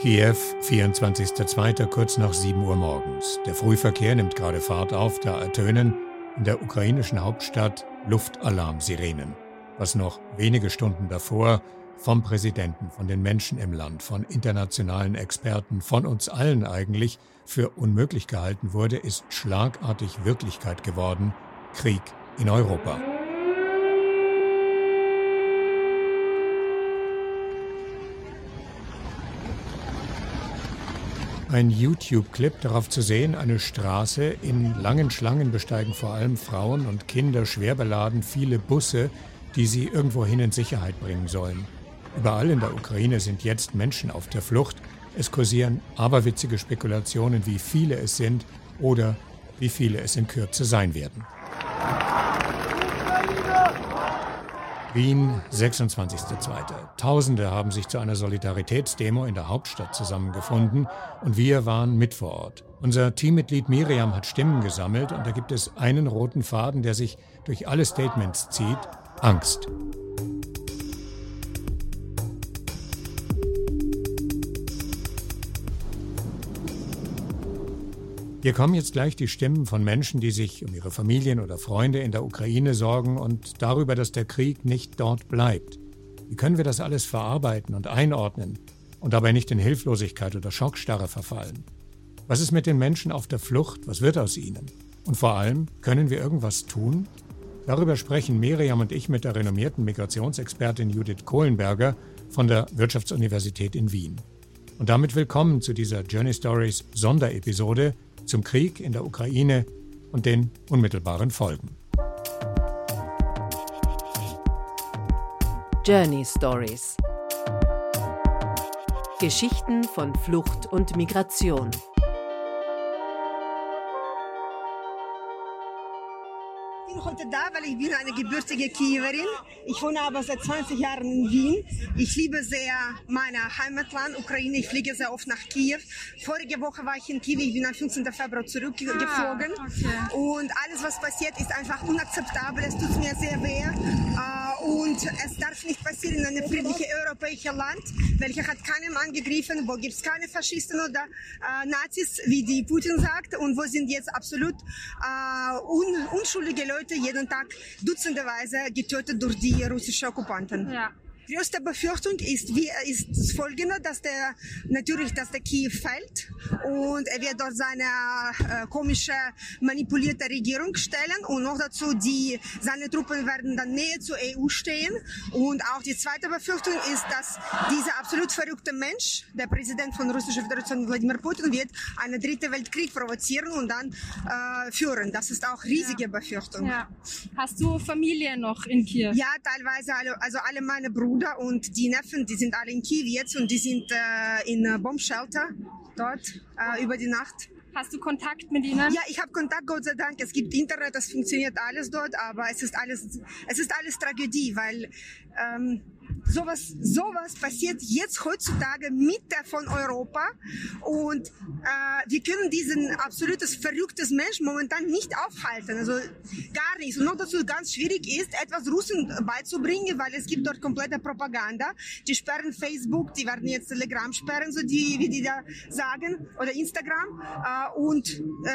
Kiew, 24.02. kurz nach 7 Uhr morgens. Der Frühverkehr nimmt gerade Fahrt auf, da ertönen in der ukrainischen Hauptstadt Luftalarmsirenen. Was noch wenige Stunden davor vom Präsidenten, von den Menschen im Land, von internationalen Experten, von uns allen eigentlich für unmöglich gehalten wurde, ist schlagartig Wirklichkeit geworden. Krieg in Europa. Ein YouTube-Clip darauf zu sehen, eine Straße, in langen Schlangen besteigen vor allem Frauen und Kinder schwer beladen viele Busse, die sie irgendwohin in Sicherheit bringen sollen. Überall in der Ukraine sind jetzt Menschen auf der Flucht. Es kursieren aberwitzige Spekulationen, wie viele es sind oder wie viele es in Kürze sein werden. Wien, 26.02. Tausende haben sich zu einer Solidaritätsdemo in der Hauptstadt zusammengefunden und wir waren mit vor Ort. Unser Teammitglied Miriam hat Stimmen gesammelt und da gibt es einen roten Faden, der sich durch alle Statements zieht. Angst. Hier kommen jetzt gleich die Stimmen von Menschen, die sich um ihre Familien oder Freunde in der Ukraine sorgen und darüber, dass der Krieg nicht dort bleibt. Wie können wir das alles verarbeiten und einordnen und dabei nicht in Hilflosigkeit oder Schockstarre verfallen? Was ist mit den Menschen auf der Flucht? Was wird aus ihnen? Und vor allem, können wir irgendwas tun? Darüber sprechen Miriam und ich mit der renommierten Migrationsexpertin Judith Kohlenberger von der Wirtschaftsuniversität in Wien. Und damit willkommen zu dieser Journey Stories Sonderepisode zum Krieg in der Ukraine und den unmittelbaren Folgen. Journey Stories Geschichten von Flucht und Migration. Weil ich bin eine gebürtige Kiewerin. Ich wohne aber seit 20 Jahren in Wien. Ich liebe sehr meine Heimatland, Ukraine. Ich fliege sehr oft nach Kiew. Vorige Woche war ich in Kiew. Ich bin am 15. Februar zurückgeflogen. Ah, okay. Und alles, was passiert, ist einfach unakzeptabel. Es tut mir sehr weh. Und es darf nicht passieren in einem friedlichen europäischen Land, welcher hat keinen angegriffen, wo gibt es keine Faschisten oder äh, Nazis, wie die Putin sagt, und wo sind jetzt absolut äh, un unschuldige Leute Leute jeden Tag dutzendeweise getötet durch die russischen Okkupanten. Ja größte Befürchtung ist, wie, ist das folgende, dass der, natürlich, dass der Kiew fällt und er wird dort seine äh, komische, manipulierte Regierung stellen und noch dazu, die, seine Truppen werden dann näher zur EU stehen und auch die zweite Befürchtung ist, dass dieser absolut verrückte Mensch, der Präsident von Russischer Föderation Wladimir Putin, wird einen dritten Weltkrieg provozieren und dann äh, führen. Das ist auch riesige ja. Befürchtung. Ja. Hast du Familie noch in Kiew? Ja, teilweise, alle, also alle meine Brüder Bruder und die Neffen, die sind alle in Kiew jetzt und die sind äh, in äh, Bombshelter dort äh, über die Nacht. Hast du Kontakt mit ihnen? Ja, ich habe Kontakt, Gott sei Dank. Es gibt Internet, das funktioniert alles dort, aber es ist alles, es ist alles Tragödie, weil ähm, sowas, sowas passiert jetzt heutzutage Mitte von Europa und äh, wir können diesen absolutes verrücktes Mensch momentan nicht aufhalten, also gar nichts. Und noch dazu ganz schwierig ist, etwas Russen beizubringen, weil es gibt dort komplette Propaganda. Die sperren Facebook, die werden jetzt Telegram sperren, so die, wie die da sagen, oder Instagram. Äh, und äh,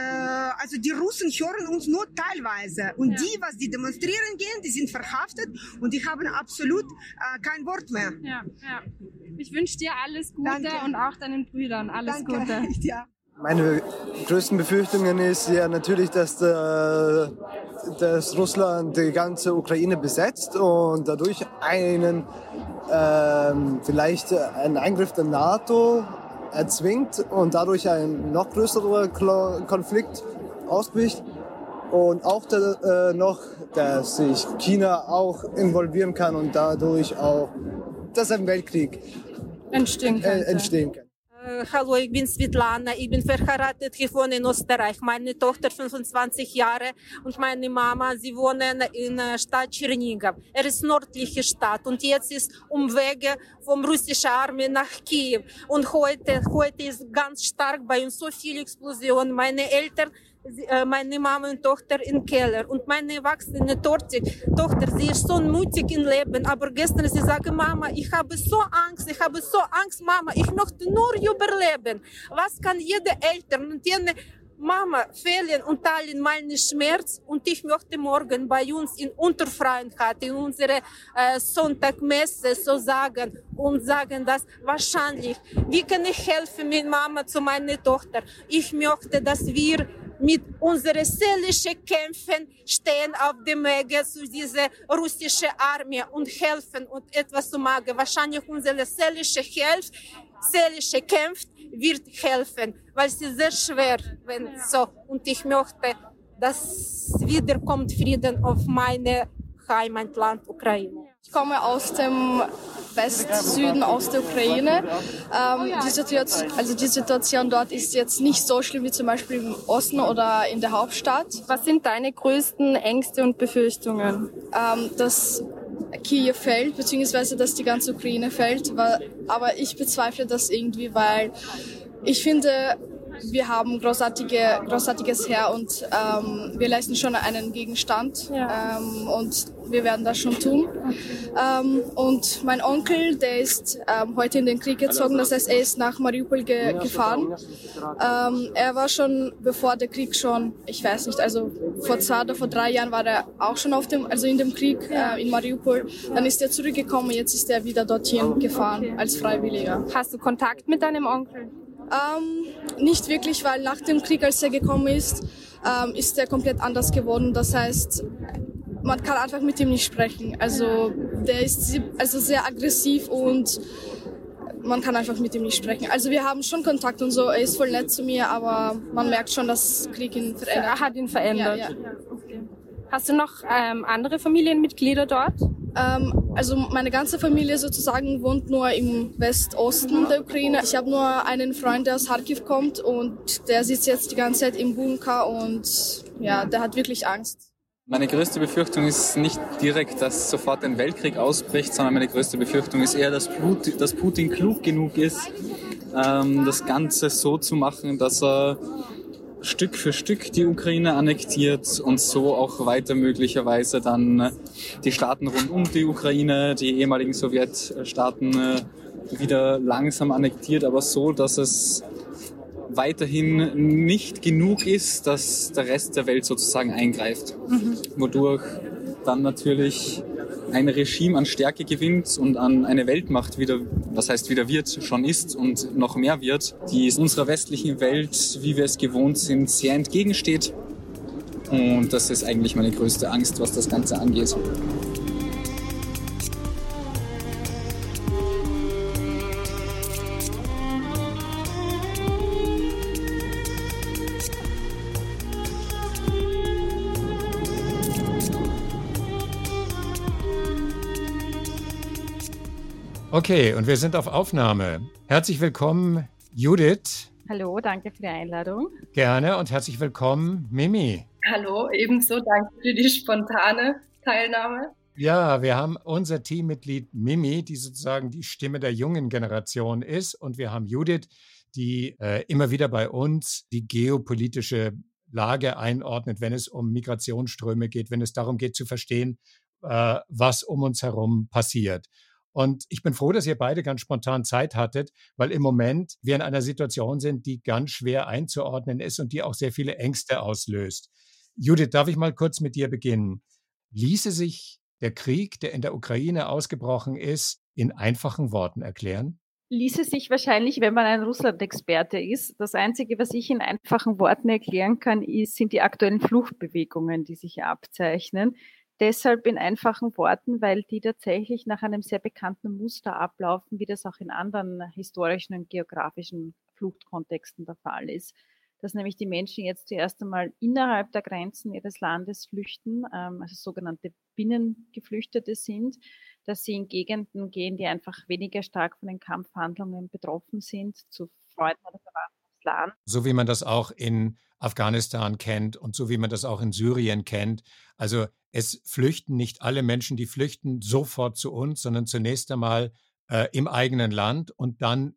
also die Russen hören uns nur teilweise. Und ja. die, was die demonstrieren gehen, die sind verhaftet und die haben absolut äh, kein Wort mehr. Ja, ja. Ich wünsche dir alles Gute Danke. und auch deinen Brüdern alles Danke. Gute. Ja. Meine größten Befürchtungen ist ja natürlich, dass, der, dass Russland die ganze Ukraine besetzt und dadurch einen ähm, vielleicht einen Eingriff der NATO erzwingt und dadurch ein noch größerer Konflikt ausbricht. Und auch da, äh, noch, dass sich China auch involvieren kann und dadurch auch, dass ein Weltkrieg entstehen kann. Äh, entstehen kann. Hallo, ich bin Svetlana, ich bin verheiratet, ich wohne in Österreich. Meine Tochter 25 Jahre und meine Mama, sie wohnen in der Stadt Tschernigow. Er ist nördliche Stadt und jetzt ist Umwege vom russischen Armee nach Kiew. Und heute, heute ist ganz stark bei uns so viel Explosion. Meine Eltern äh, meine Mama und Tochter im Keller und meine erwachsene Tochter, Tochter, sie ist so mutig im Leben, aber gestern sie sagte, Mama, ich habe so Angst, ich habe so Angst, Mama, ich möchte nur überleben. Was kann jede Eltern und jede Mama fehlen und teilen meinen Schmerz und ich möchte morgen bei uns in Unterfreiheit in unsere äh, Sonntagmesse so sagen und sagen, dass wahrscheinlich, wie kann ich helfen mit Mama zu meiner Tochter? Ich möchte, dass wir mit unseren seelischen Kämpfen stehen auf dem Wege zu dieser russischen Armee und helfen und etwas zu machen. Wahrscheinlich unsere seelische Hilfe, seelische Kämpfe wird helfen, weil es ist sehr schwer, wenn so. Und ich möchte, dass wiederkommt Frieden auf meine Heimatland Ukraine. Ich komme aus dem West-Süden, aus der Ukraine. Ähm, die, Situation, also die Situation dort ist jetzt nicht so schlimm wie zum Beispiel im Osten oder in der Hauptstadt. Was sind deine größten Ängste und Befürchtungen? Ähm, dass Kiew fällt, beziehungsweise dass die ganze Ukraine fällt. Aber ich bezweifle das irgendwie, weil ich finde, wir haben großartige, großartiges Heer und ähm, wir leisten schon einen Gegenstand ja. ähm, und wir werden das schon tun. Ähm, und mein Onkel, der ist ähm, heute in den Krieg gezogen, das heißt, er ist nach Mariupol ge gefahren. Ähm, er war schon, bevor der Krieg schon, ich weiß nicht, also vor zwei oder vor drei Jahren war er auch schon auf dem, also in dem Krieg äh, in Mariupol. Dann ist er zurückgekommen, jetzt ist er wieder dorthin gefahren als Freiwilliger. Hast du Kontakt mit deinem Onkel? Ähm, nicht wirklich, weil nach dem Krieg, als er gekommen ist, ähm, ist er komplett anders geworden. Das heißt, man kann einfach mit ihm nicht sprechen. Also der ist also sehr aggressiv und man kann einfach mit ihm nicht sprechen. Also wir haben schon Kontakt und so. Er ist voll nett zu mir, aber man merkt schon, dass Krieg ihn verändert. Er hat ihn verändert. Ja, ja. Hast du noch ähm, andere Familienmitglieder dort? Ähm, also meine ganze Familie sozusagen wohnt nur im Westosten der Ukraine. Ich habe nur einen Freund, der aus Kharkiv kommt und der sitzt jetzt die ganze Zeit im Bunker und ja, der hat wirklich Angst. Meine größte Befürchtung ist nicht direkt, dass sofort ein Weltkrieg ausbricht, sondern meine größte Befürchtung ist eher, dass, Putin, dass Putin klug genug ist, ähm, das Ganze so zu machen, dass er Stück für Stück die Ukraine annektiert und so auch weiter möglicherweise dann die Staaten rund um die Ukraine, die ehemaligen Sowjetstaaten äh, wieder langsam annektiert, aber so, dass es weiterhin nicht genug ist, dass der Rest der Welt sozusagen eingreift. Mhm. Wodurch dann natürlich ein Regime an Stärke gewinnt und an eine Weltmacht wieder, was heißt wieder wird, schon ist und noch mehr wird, die unserer westlichen Welt, wie wir es gewohnt sind, sehr entgegensteht. Und das ist eigentlich meine größte Angst, was das Ganze angeht. Okay, und wir sind auf Aufnahme. Herzlich willkommen, Judith. Hallo, danke für die Einladung. Gerne und herzlich willkommen, Mimi. Hallo, ebenso, danke für die spontane Teilnahme. Ja, wir haben unser Teammitglied Mimi, die sozusagen die Stimme der jungen Generation ist. Und wir haben Judith, die äh, immer wieder bei uns die geopolitische Lage einordnet, wenn es um Migrationsströme geht, wenn es darum geht zu verstehen, äh, was um uns herum passiert. Und ich bin froh, dass ihr beide ganz spontan Zeit hattet, weil im Moment wir in einer Situation sind, die ganz schwer einzuordnen ist und die auch sehr viele Ängste auslöst. Judith, darf ich mal kurz mit dir beginnen? Ließe sich der Krieg, der in der Ukraine ausgebrochen ist, in einfachen Worten erklären? Ließe sich wahrscheinlich, wenn man ein Russland-Experte ist. Das Einzige, was ich in einfachen Worten erklären kann, ist, sind die aktuellen Fluchtbewegungen, die sich abzeichnen. Deshalb in einfachen Worten, weil die tatsächlich nach einem sehr bekannten Muster ablaufen, wie das auch in anderen historischen und geografischen Fluchtkontexten der Fall ist. Dass nämlich die Menschen jetzt zuerst einmal innerhalb der Grenzen ihres Landes flüchten, ähm, also sogenannte Binnengeflüchtete sind, dass sie in Gegenden gehen, die einfach weniger stark von den Kampfhandlungen betroffen sind, zu Freunden oder Verwandten Plan. So wie man das auch in Afghanistan kennt und so wie man das auch in Syrien kennt. Also es flüchten nicht alle Menschen, die flüchten sofort zu uns, sondern zunächst einmal äh, im eigenen Land und dann,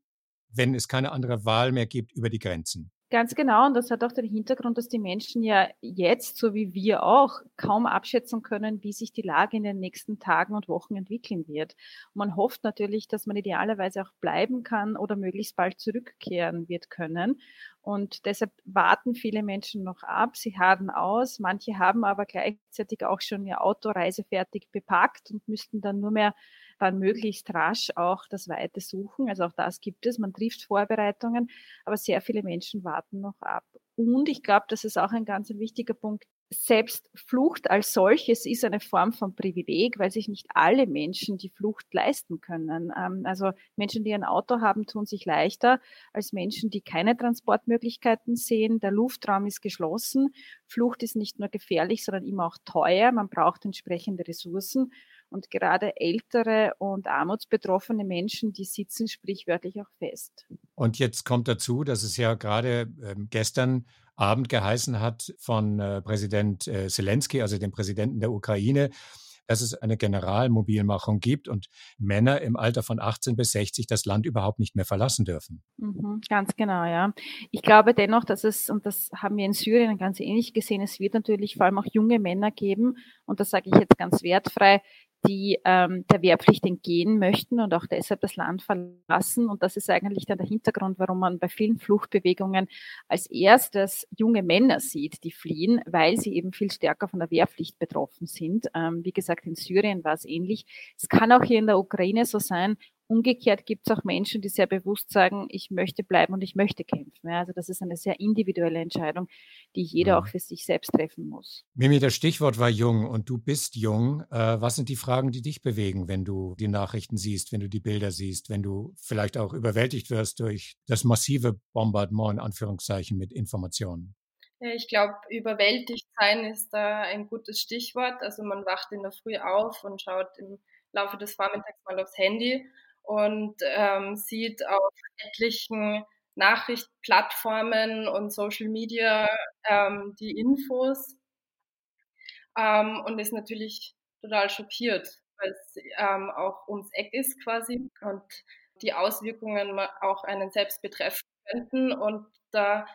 wenn es keine andere Wahl mehr gibt, über die Grenzen. Ganz genau. Und das hat auch den Hintergrund, dass die Menschen ja jetzt, so wie wir auch, kaum abschätzen können, wie sich die Lage in den nächsten Tagen und Wochen entwickeln wird. Und man hofft natürlich, dass man idealerweise auch bleiben kann oder möglichst bald zurückkehren wird können. Und deshalb warten viele Menschen noch ab. Sie harren aus. Manche haben aber gleichzeitig auch schon ihr Auto reisefertig bepackt und müssten dann nur mehr dann möglichst rasch auch das Weite suchen. Also auch das gibt es. Man trifft Vorbereitungen, aber sehr viele Menschen warten noch ab. Und ich glaube, das ist auch ein ganz wichtiger Punkt. Selbst Flucht als solches ist eine Form von Privileg, weil sich nicht alle Menschen die Flucht leisten können. Ähm, also Menschen, die ein Auto haben, tun sich leichter als Menschen, die keine Transportmöglichkeiten sehen. Der Luftraum ist geschlossen. Flucht ist nicht nur gefährlich, sondern immer auch teuer. Man braucht entsprechende Ressourcen. Und gerade ältere und armutsbetroffene Menschen, die sitzen sprichwörtlich auch fest. Und jetzt kommt dazu, dass es ja gerade äh, gestern Abend geheißen hat von äh, Präsident äh, Zelensky, also dem Präsidenten der Ukraine, dass es eine Generalmobilmachung gibt und Männer im Alter von 18 bis 60 das Land überhaupt nicht mehr verlassen dürfen. Mhm, ganz genau, ja. Ich glaube dennoch, dass es, und das haben wir in Syrien ganz ähnlich gesehen, es wird natürlich vor allem auch junge Männer geben, und das sage ich jetzt ganz wertfrei, die ähm, der Wehrpflicht entgehen möchten und auch deshalb das Land verlassen. Und das ist eigentlich dann der Hintergrund, warum man bei vielen Fluchtbewegungen als erstes junge Männer sieht, die fliehen, weil sie eben viel stärker von der Wehrpflicht betroffen sind. Ähm, wie gesagt, in Syrien war es ähnlich. Es kann auch hier in der Ukraine so sein. Umgekehrt gibt es auch Menschen, die sehr bewusst sagen, ich möchte bleiben und ich möchte kämpfen. Ja, also das ist eine sehr individuelle Entscheidung, die jeder mhm. auch für sich selbst treffen muss. Mimi, das Stichwort war jung und du bist jung. Äh, was sind die Fragen, die dich bewegen, wenn du die Nachrichten siehst, wenn du die Bilder siehst, wenn du vielleicht auch überwältigt wirst durch das massive Bombardement in Anführungszeichen mit Informationen? Ich glaube, überwältigt sein ist da ein gutes Stichwort. Also man wacht in der Früh auf und schaut im Laufe des Vormittags mal aufs Handy und ähm, sieht auf etlichen Nachrichtenplattformen und Social Media ähm, die Infos ähm, und ist natürlich total schockiert, weil es ähm, auch ums Eck ist quasi und die Auswirkungen auch einen selbst betreffen könnten. Und da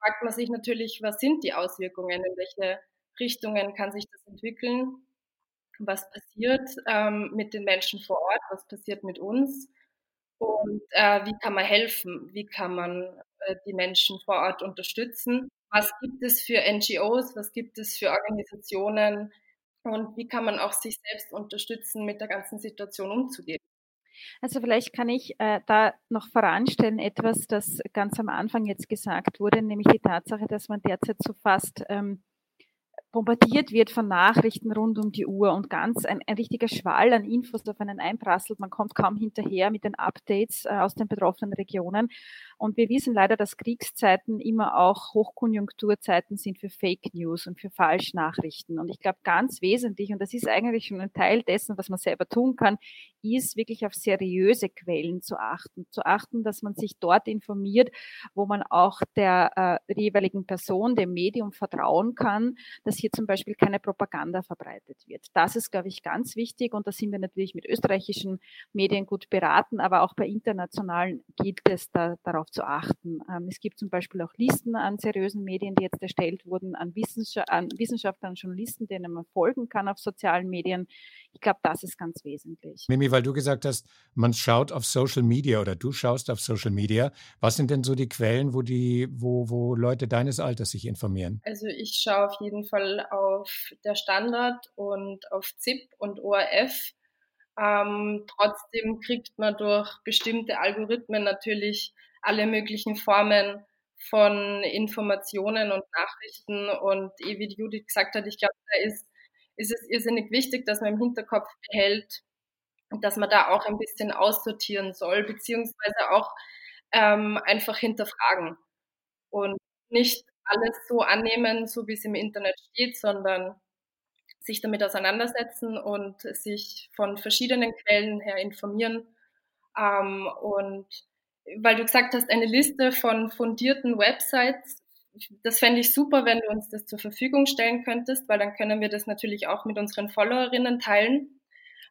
fragt man sich natürlich, was sind die Auswirkungen, in welche Richtungen kann sich das entwickeln was passiert ähm, mit den Menschen vor Ort, was passiert mit uns und äh, wie kann man helfen, wie kann man äh, die Menschen vor Ort unterstützen, was gibt es für NGOs, was gibt es für Organisationen? Und wie kann man auch sich selbst unterstützen, mit der ganzen Situation umzugehen. Also vielleicht kann ich äh, da noch voranstellen etwas, das ganz am Anfang jetzt gesagt wurde, nämlich die Tatsache, dass man derzeit so fast ähm, bombardiert wird von Nachrichten rund um die Uhr und ganz ein, ein richtiger Schwall an Infos auf einen einprasselt. Man kommt kaum hinterher mit den Updates äh, aus den betroffenen Regionen. Und wir wissen leider, dass Kriegszeiten immer auch Hochkonjunkturzeiten sind für Fake News und für Falschnachrichten. Und ich glaube, ganz wesentlich, und das ist eigentlich schon ein Teil dessen, was man selber tun kann, ist wirklich auf seriöse Quellen zu achten. Zu achten, dass man sich dort informiert, wo man auch der äh, jeweiligen Person, dem Medium vertrauen kann, dass hier zum Beispiel keine Propaganda verbreitet wird. Das ist, glaube ich, ganz wichtig. Und da sind wir natürlich mit österreichischen Medien gut beraten, aber auch bei internationalen gilt es da, darauf zu achten. Ähm, es gibt zum Beispiel auch Listen an seriösen Medien, die jetzt erstellt wurden, an, Wissenschaft, an Wissenschaftlern, Journalisten, denen man folgen kann auf sozialen Medien. Ich glaube, das ist ganz wesentlich. Mimi, weil du gesagt hast, man schaut auf Social Media oder du schaust auf Social Media. Was sind denn so die Quellen, wo die, wo, wo Leute deines Alters sich informieren? Also ich schaue auf jeden Fall auf der Standard und auf ZIP und ORF. Ähm, trotzdem kriegt man durch bestimmte Algorithmen natürlich alle möglichen Formen von Informationen und Nachrichten. Und eh, wie Judith gesagt hat, ich glaube, da ist, ist es irrsinnig wichtig, dass man im Hinterkopf behält, dass man da auch ein bisschen aussortieren soll, beziehungsweise auch ähm, einfach hinterfragen und nicht alles so annehmen, so wie es im Internet steht, sondern sich damit auseinandersetzen und sich von verschiedenen Quellen her informieren ähm, und weil du gesagt hast, eine Liste von fundierten Websites. Das fände ich super, wenn du uns das zur Verfügung stellen könntest, weil dann können wir das natürlich auch mit unseren Followerinnen teilen.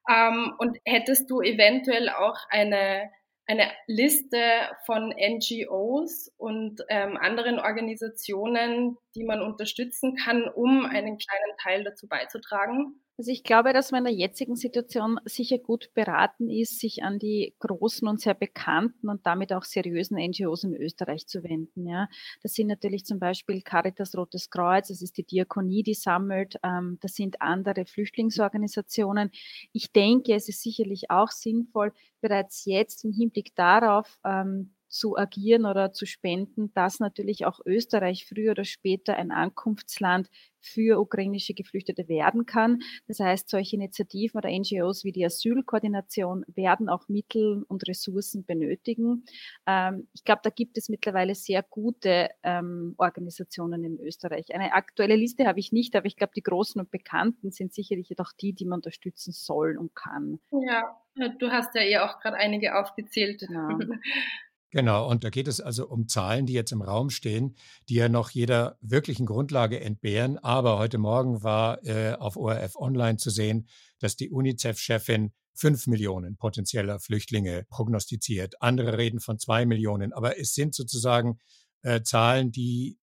Ähm, und hättest du eventuell auch eine, eine Liste von NGOs und ähm, anderen Organisationen, die man unterstützen kann, um einen kleinen Teil dazu beizutragen. Also ich glaube, dass man in der jetzigen Situation sicher gut beraten ist, sich an die großen und sehr bekannten und damit auch seriösen NGOs in Österreich zu wenden. Ja, das sind natürlich zum Beispiel Caritas Rotes Kreuz, das ist die Diakonie, die sammelt, ähm, das sind andere Flüchtlingsorganisationen. Ich denke, es ist sicherlich auch sinnvoll, bereits jetzt im Hinblick darauf ähm, zu agieren oder zu spenden, dass natürlich auch Österreich früher oder später ein Ankunftsland für ukrainische Geflüchtete werden kann. Das heißt, solche Initiativen oder NGOs wie die Asylkoordination werden auch Mittel und Ressourcen benötigen. Ähm, ich glaube, da gibt es mittlerweile sehr gute ähm, Organisationen in Österreich. Eine aktuelle Liste habe ich nicht, aber ich glaube, die großen und bekannten sind sicherlich jedoch die, die man unterstützen soll und kann. Ja, du hast ja eh auch gerade einige aufgezählt. Genau. Genau, und da geht es also um Zahlen, die jetzt im Raum stehen, die ja noch jeder wirklichen Grundlage entbehren. Aber heute Morgen war äh, auf ORF Online zu sehen, dass die UNICEF-Chefin fünf Millionen potenzieller Flüchtlinge prognostiziert. Andere reden von zwei Millionen. Aber es sind sozusagen äh, Zahlen, die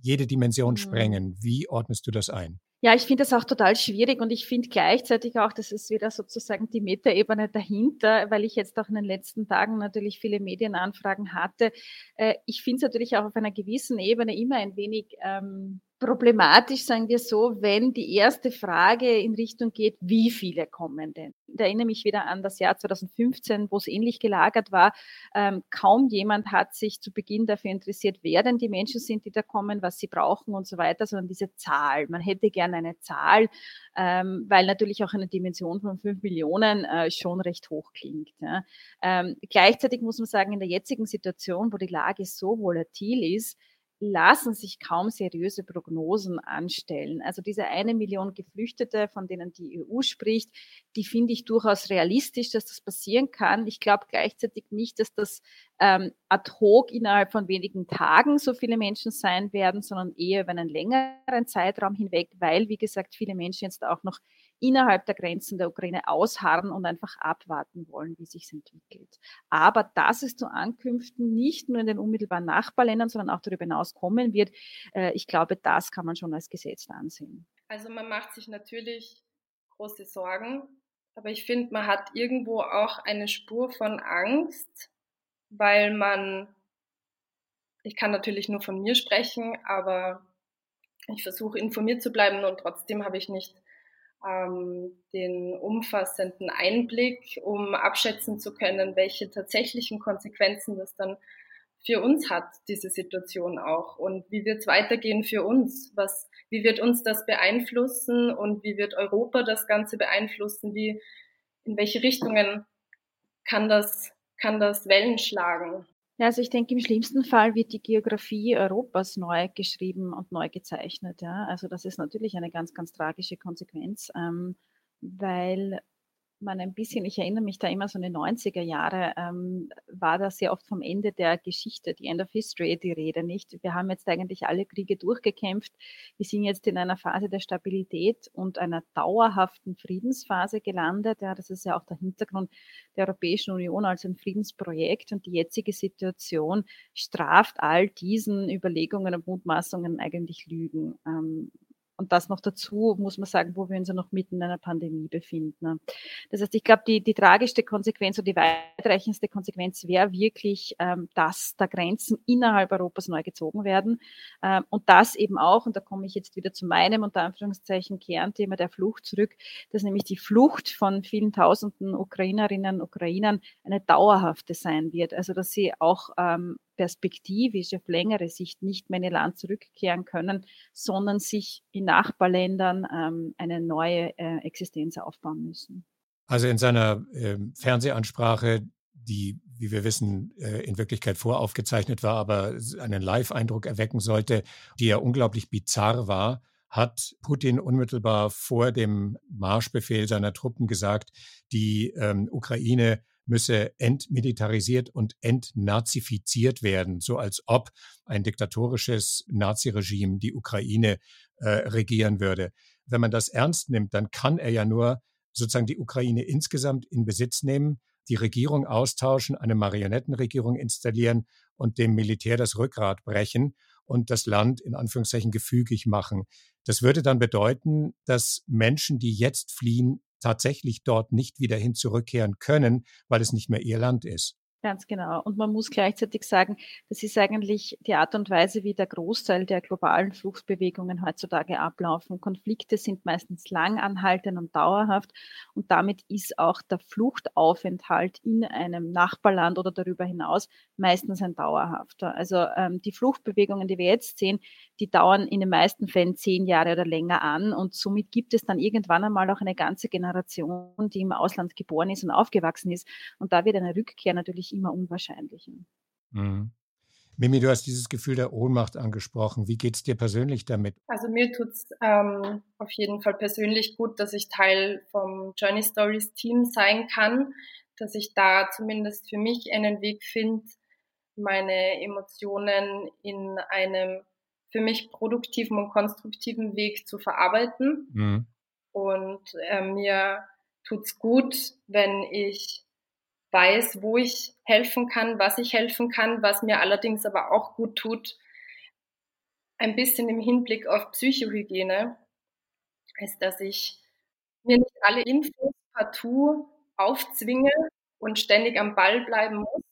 jede Dimension mhm. sprengen. Wie ordnest du das ein? Ja, ich finde das auch total schwierig und ich finde gleichzeitig auch, das ist wieder sozusagen die Metaebene dahinter, weil ich jetzt auch in den letzten Tagen natürlich viele Medienanfragen hatte. Äh, ich finde es natürlich auch auf einer gewissen Ebene immer ein wenig ähm, problematisch, sagen wir so, wenn die erste Frage in Richtung geht, wie viele kommen denn? Ich erinnere mich wieder an das Jahr 2015, wo es ähnlich gelagert war. Ähm, kaum jemand hat sich zu Beginn dafür interessiert, wer denn die Menschen sind, die da kommen, was sie brauchen und so weiter, sondern diese Zahl. Man hätte gerne eine Zahl, ähm, weil natürlich auch eine Dimension von fünf Millionen äh, schon recht hoch klingt. Ja. Ähm, gleichzeitig muss man sagen, in der jetzigen Situation, wo die Lage so volatil ist, lassen sich kaum seriöse Prognosen anstellen. Also diese eine Million Geflüchtete, von denen die EU spricht, die finde ich durchaus realistisch, dass das passieren kann. Ich glaube gleichzeitig nicht, dass das ähm, ad hoc innerhalb von wenigen Tagen so viele Menschen sein werden, sondern eher über einen längeren Zeitraum hinweg, weil, wie gesagt, viele Menschen jetzt auch noch innerhalb der Grenzen der Ukraine ausharren und einfach abwarten wollen, wie sich entwickelt. Aber dass es zu Ankünften nicht nur in den unmittelbaren Nachbarländern, sondern auch darüber hinaus kommen wird, äh, ich glaube, das kann man schon als Gesetz ansehen. Also man macht sich natürlich große Sorgen, aber ich finde, man hat irgendwo auch eine Spur von Angst, weil man, ich kann natürlich nur von mir sprechen, aber ich versuche informiert zu bleiben und trotzdem habe ich nicht den umfassenden Einblick, um abschätzen zu können, welche tatsächlichen Konsequenzen das dann für uns hat, diese Situation auch. Und wie wird es weitergehen für uns? Was, wie wird uns das beeinflussen und wie wird Europa das Ganze beeinflussen? Wie, in welche Richtungen kann das, kann das Wellen schlagen? Ja, also ich denke, im schlimmsten Fall wird die Geografie Europas neu geschrieben und neu gezeichnet. Ja. Also das ist natürlich eine ganz, ganz tragische Konsequenz, ähm, weil man ein bisschen, ich erinnere mich da immer so in den 90er Jahre, ähm, war da sehr oft vom Ende der Geschichte, die End of History, die Rede nicht. Wir haben jetzt eigentlich alle Kriege durchgekämpft. Wir sind jetzt in einer Phase der Stabilität und einer dauerhaften Friedensphase gelandet. Ja, das ist ja auch der Hintergrund der Europäischen Union als ein Friedensprojekt und die jetzige Situation straft all diesen Überlegungen und Mutmaßungen eigentlich Lügen. Ähm, und das noch dazu, muss man sagen, wo wir uns ja noch mitten in einer Pandemie befinden. Ne? Das heißt, ich glaube, die, die tragischste Konsequenz oder die weitreichendste Konsequenz wäre wirklich, ähm, dass da Grenzen innerhalb Europas neu gezogen werden. Ähm, und das eben auch, und da komme ich jetzt wieder zu meinem unter Anführungszeichen Kernthema der Flucht zurück, dass nämlich die Flucht von vielen tausenden Ukrainerinnen und Ukrainern eine dauerhafte sein wird. Also dass sie auch ähm, perspektivisch auf längere Sicht nicht mehr in ihr Land zurückkehren können, sondern sich in Nachbarländern ähm, eine neue äh, Existenz aufbauen müssen. Also in seiner äh, Fernsehansprache, die, wie wir wissen, äh, in Wirklichkeit voraufgezeichnet war, aber einen Live-Eindruck erwecken sollte, die ja unglaublich bizarr war, hat Putin unmittelbar vor dem Marschbefehl seiner Truppen gesagt, die ähm, Ukraine müsse entmilitarisiert und entnazifiziert werden, so als ob ein diktatorisches Naziregime die Ukraine äh, regieren würde. Wenn man das ernst nimmt, dann kann er ja nur sozusagen die Ukraine insgesamt in Besitz nehmen, die Regierung austauschen, eine Marionettenregierung installieren und dem Militär das Rückgrat brechen und das Land in Anführungszeichen gefügig machen. Das würde dann bedeuten, dass Menschen, die jetzt fliehen, tatsächlich dort nicht wieder hin zurückkehren können, weil es nicht mehr ihr Land ist. Ganz genau. Und man muss gleichzeitig sagen, das ist eigentlich die Art und Weise, wie der Großteil der globalen Fluchtbewegungen heutzutage ablaufen. Konflikte sind meistens lang anhaltend und dauerhaft und damit ist auch der Fluchtaufenthalt in einem Nachbarland oder darüber hinaus meistens ein dauerhafter. Also ähm, die Fluchtbewegungen, die wir jetzt sehen, die dauern in den meisten Fällen zehn Jahre oder länger an und somit gibt es dann irgendwann einmal auch eine ganze Generation, die im Ausland geboren ist und aufgewachsen ist und da wird eine Rückkehr natürlich immer unwahrscheinlicher. Mhm. Mimi, du hast dieses Gefühl der Ohnmacht angesprochen. Wie geht es dir persönlich damit? Also mir tut es ähm, auf jeden Fall persönlich gut, dass ich Teil vom Journey Stories Team sein kann, dass ich da zumindest für mich einen Weg finde, meine Emotionen in einem für mich produktiven und konstruktiven Weg zu verarbeiten. Mhm. Und äh, mir tut's gut, wenn ich weiß, wo ich helfen kann, was ich helfen kann, was mir allerdings aber auch gut tut, ein bisschen im Hinblick auf Psychohygiene, ist, dass ich mir nicht alle Infos partout aufzwinge und ständig am Ball bleiben muss,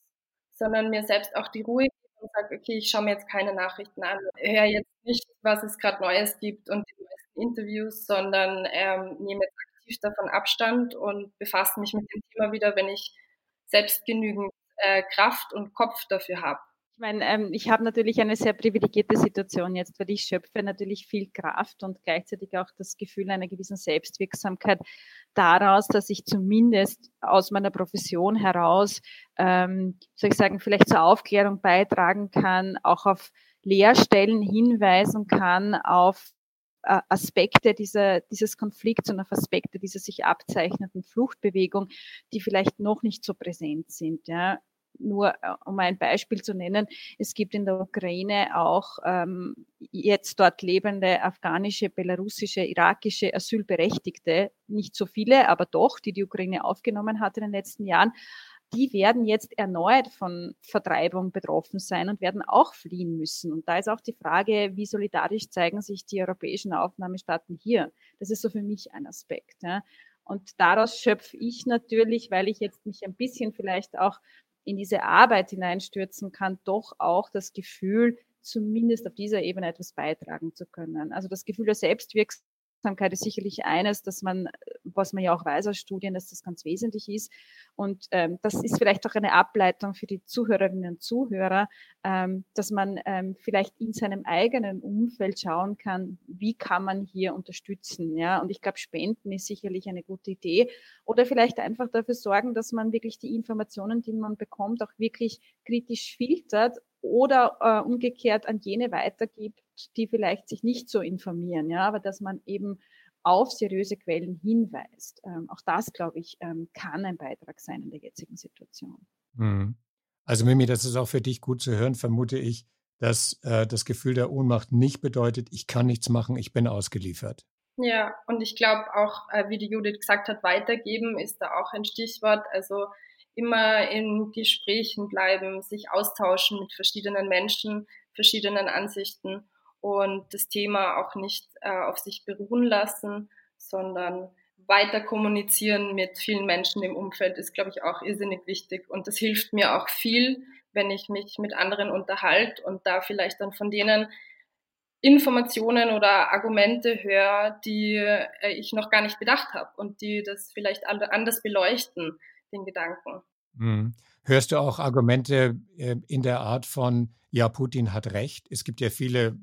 sondern mir selbst auch die Ruhe gebe und sage, okay, ich schaue mir jetzt keine Nachrichten an, höre jetzt nicht, was es gerade Neues gibt und die neuesten Interviews, sondern ähm, nehme jetzt aktiv davon Abstand und befasse mich mit dem Thema wieder, wenn ich selbst genügend äh, Kraft und Kopf dafür habe. Ich meine, ähm, ich habe natürlich eine sehr privilegierte Situation jetzt, weil ich schöpfe natürlich viel Kraft und gleichzeitig auch das Gefühl einer gewissen Selbstwirksamkeit daraus, dass ich zumindest aus meiner Profession heraus, ähm, soll ich sagen, vielleicht zur Aufklärung beitragen kann, auch auf Lehrstellen hinweisen kann, auf Aspekte dieser, dieses Konflikts und auf Aspekte dieser sich abzeichnenden Fluchtbewegung, die vielleicht noch nicht so präsent sind. Ja. Nur äh, um ein Beispiel zu nennen, es gibt in der Ukraine auch ähm, jetzt dort lebende afghanische, belarussische, irakische Asylberechtigte, nicht so viele, aber doch, die die Ukraine aufgenommen hat in den letzten Jahren die werden jetzt erneut von Vertreibung betroffen sein und werden auch fliehen müssen. Und da ist auch die Frage, wie solidarisch zeigen sich die europäischen Aufnahmestaaten hier? Das ist so für mich ein Aspekt. Ja. Und daraus schöpfe ich natürlich, weil ich jetzt mich ein bisschen vielleicht auch in diese Arbeit hineinstürzen kann, doch auch das Gefühl, zumindest auf dieser Ebene etwas beitragen zu können. Also das Gefühl der Selbstwirksamkeit Aufmerksamkeit ist sicherlich eines, dass man, was man ja auch weiß aus Studien, dass das ganz wesentlich ist. Und ähm, das ist vielleicht auch eine Ableitung für die Zuhörerinnen und Zuhörer, ähm, dass man ähm, vielleicht in seinem eigenen Umfeld schauen kann, wie kann man hier unterstützen. Ja? Und ich glaube, Spenden ist sicherlich eine gute Idee. Oder vielleicht einfach dafür sorgen, dass man wirklich die Informationen, die man bekommt, auch wirklich kritisch filtert oder äh, umgekehrt an jene weitergibt, die vielleicht sich nicht so informieren, ja, aber dass man eben auf seriöse Quellen hinweist. Ähm, auch das, glaube ich, ähm, kann ein Beitrag sein in der jetzigen Situation. Mhm. Also Mimi, das ist auch für dich gut zu hören, vermute ich, dass äh, das Gefühl der Ohnmacht nicht bedeutet, ich kann nichts machen, ich bin ausgeliefert. Ja, und ich glaube auch, äh, wie die Judith gesagt hat, weitergeben ist da auch ein Stichwort. Also immer in Gesprächen bleiben, sich austauschen mit verschiedenen Menschen, verschiedenen Ansichten und das Thema auch nicht äh, auf sich beruhen lassen, sondern weiter kommunizieren mit vielen Menschen im Umfeld ist, glaube ich, auch irrsinnig wichtig. Und das hilft mir auch viel, wenn ich mich mit anderen unterhalte und da vielleicht dann von denen Informationen oder Argumente höre, die äh, ich noch gar nicht bedacht habe und die das vielleicht anders beleuchten den Gedanken. Mhm. Hörst du auch Argumente äh, in der Art von, ja, Putin hat recht? Es gibt ja viele,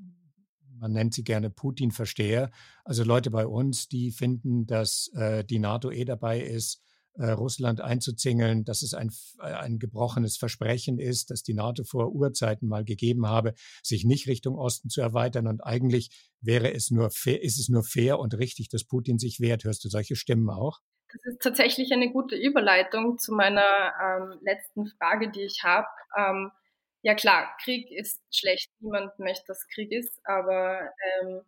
man nennt sie gerne Putin-Versteher, also Leute bei uns, die finden, dass äh, die NATO eh dabei ist, äh, Russland einzuzingeln, dass es ein, ein gebrochenes Versprechen ist, das die NATO vor Urzeiten mal gegeben habe, sich nicht Richtung Osten zu erweitern. Und eigentlich wäre es nur fair, ist es nur fair und richtig, dass Putin sich wehrt. Hörst du solche Stimmen auch? Das ist tatsächlich eine gute Überleitung zu meiner ähm, letzten Frage, die ich habe. Ähm, ja klar, Krieg ist schlecht. Niemand möchte, dass Krieg ist, aber ähm,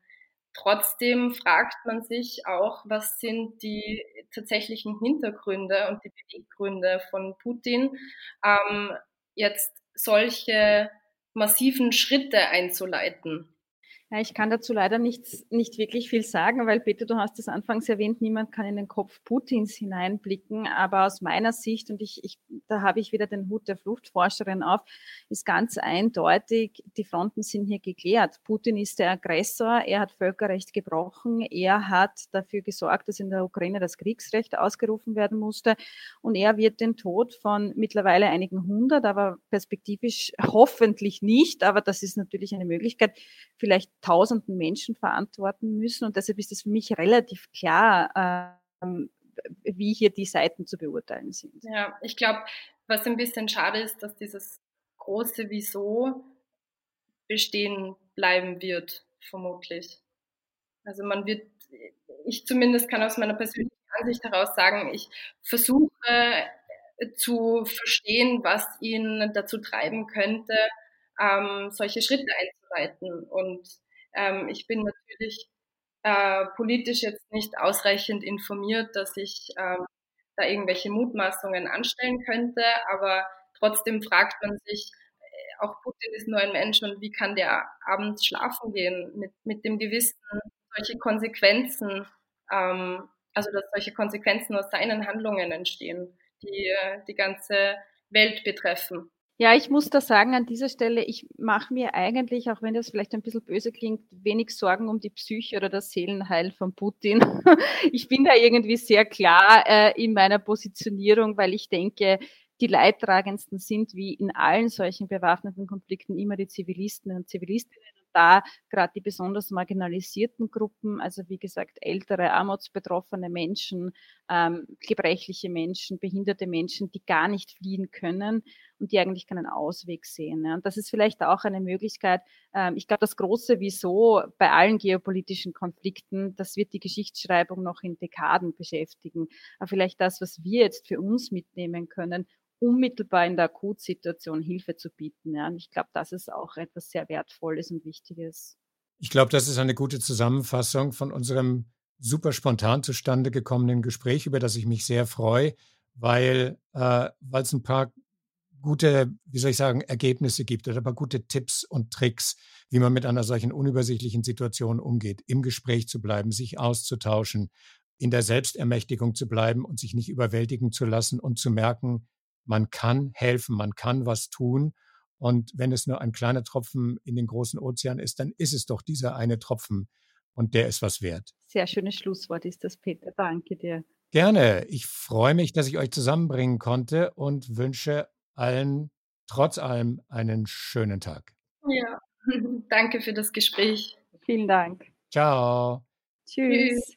trotzdem fragt man sich auch, was sind die tatsächlichen Hintergründe und die Beweggründe von Putin, ähm, jetzt solche massiven Schritte einzuleiten. Ja, ich kann dazu leider nicht, nicht wirklich viel sagen, weil Peter, du hast es anfangs erwähnt, niemand kann in den Kopf Putins hineinblicken. Aber aus meiner Sicht, und ich, ich, da habe ich wieder den Hut der Fluchtforscherin auf, ist ganz eindeutig, die Fronten sind hier geklärt. Putin ist der Aggressor, er hat Völkerrecht gebrochen, er hat dafür gesorgt, dass in der Ukraine das Kriegsrecht ausgerufen werden musste und er wird den Tod von mittlerweile einigen hundert, aber perspektivisch hoffentlich nicht, aber das ist natürlich eine Möglichkeit, vielleicht tausenden Menschen verantworten müssen. Und deshalb ist es für mich relativ klar, ähm, wie hier die Seiten zu beurteilen sind. Ja, ich glaube, was ein bisschen schade ist, dass dieses große Wieso bestehen bleiben wird, vermutlich. Also man wird, ich zumindest kann aus meiner persönlichen Ansicht heraus sagen, ich versuche zu verstehen, was ihn dazu treiben könnte, ähm, solche Schritte einzuleiten. Und ähm, ich bin natürlich äh, politisch jetzt nicht ausreichend informiert, dass ich ähm, da irgendwelche Mutmaßungen anstellen könnte, aber trotzdem fragt man sich, äh, auch Putin ist nur ein Mensch und wie kann der abends schlafen gehen mit, mit dem Gewissen, solche Konsequenzen, ähm, also dass solche Konsequenzen aus seinen Handlungen entstehen, die äh, die ganze Welt betreffen. Ja, ich muss da sagen, an dieser Stelle, ich mache mir eigentlich, auch wenn das vielleicht ein bisschen böse klingt, wenig Sorgen um die Psyche oder das Seelenheil von Putin. ich bin da irgendwie sehr klar äh, in meiner Positionierung, weil ich denke, die Leidtragendsten sind wie in allen solchen bewaffneten Konflikten immer die Zivilisten und Zivilistinnen da gerade die besonders marginalisierten Gruppen, also wie gesagt ältere, armutsbetroffene Menschen, ähm, gebrechliche Menschen, behinderte Menschen, die gar nicht fliehen können und die eigentlich keinen Ausweg sehen. Ja. Und das ist vielleicht auch eine Möglichkeit. Ähm, ich glaube, das große Wieso bei allen geopolitischen Konflikten, das wird die Geschichtsschreibung noch in Dekaden beschäftigen. Aber vielleicht das, was wir jetzt für uns mitnehmen können, unmittelbar in der Akutsituation Hilfe zu bieten. Ja. Und ich glaube, das ist auch etwas sehr Wertvolles und Wichtiges. Ich glaube, das ist eine gute Zusammenfassung von unserem super spontan zustande gekommenen Gespräch, über das ich mich sehr freue, weil äh, es ein paar gute, wie soll ich sagen, Ergebnisse gibt oder aber gute Tipps und Tricks, wie man mit einer solchen unübersichtlichen Situation umgeht, im Gespräch zu bleiben, sich auszutauschen, in der Selbstermächtigung zu bleiben und sich nicht überwältigen zu lassen und zu merken, man kann helfen, man kann was tun. Und wenn es nur ein kleiner Tropfen in den großen Ozean ist, dann ist es doch dieser eine Tropfen und der ist was wert. Sehr schönes Schlusswort ist das, Peter. Danke dir. Gerne. Ich freue mich, dass ich euch zusammenbringen konnte und wünsche allen trotz allem einen schönen Tag. Ja, danke für das Gespräch. Vielen Dank. Ciao. Tschüss.